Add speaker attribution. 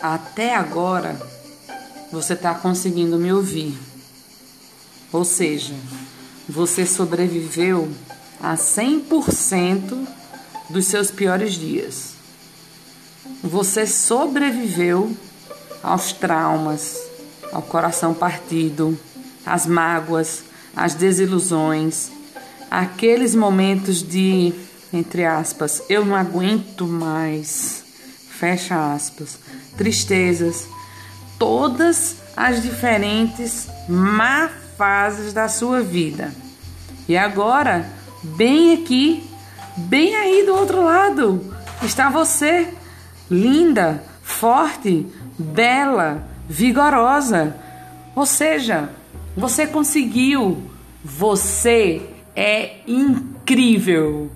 Speaker 1: até agora você está conseguindo me ouvir. Ou seja, você sobreviveu a 100% dos seus piores dias. Você sobreviveu aos traumas, ao coração partido, às mágoas, às desilusões, aqueles momentos de, entre aspas, eu não aguento mais, fecha aspas, tristezas, todas as diferentes má fases da sua vida. E agora, bem aqui, bem aí do outro lado, está você, linda, forte, bela, vigorosa. Ou seja, você conseguiu. Você é incrível.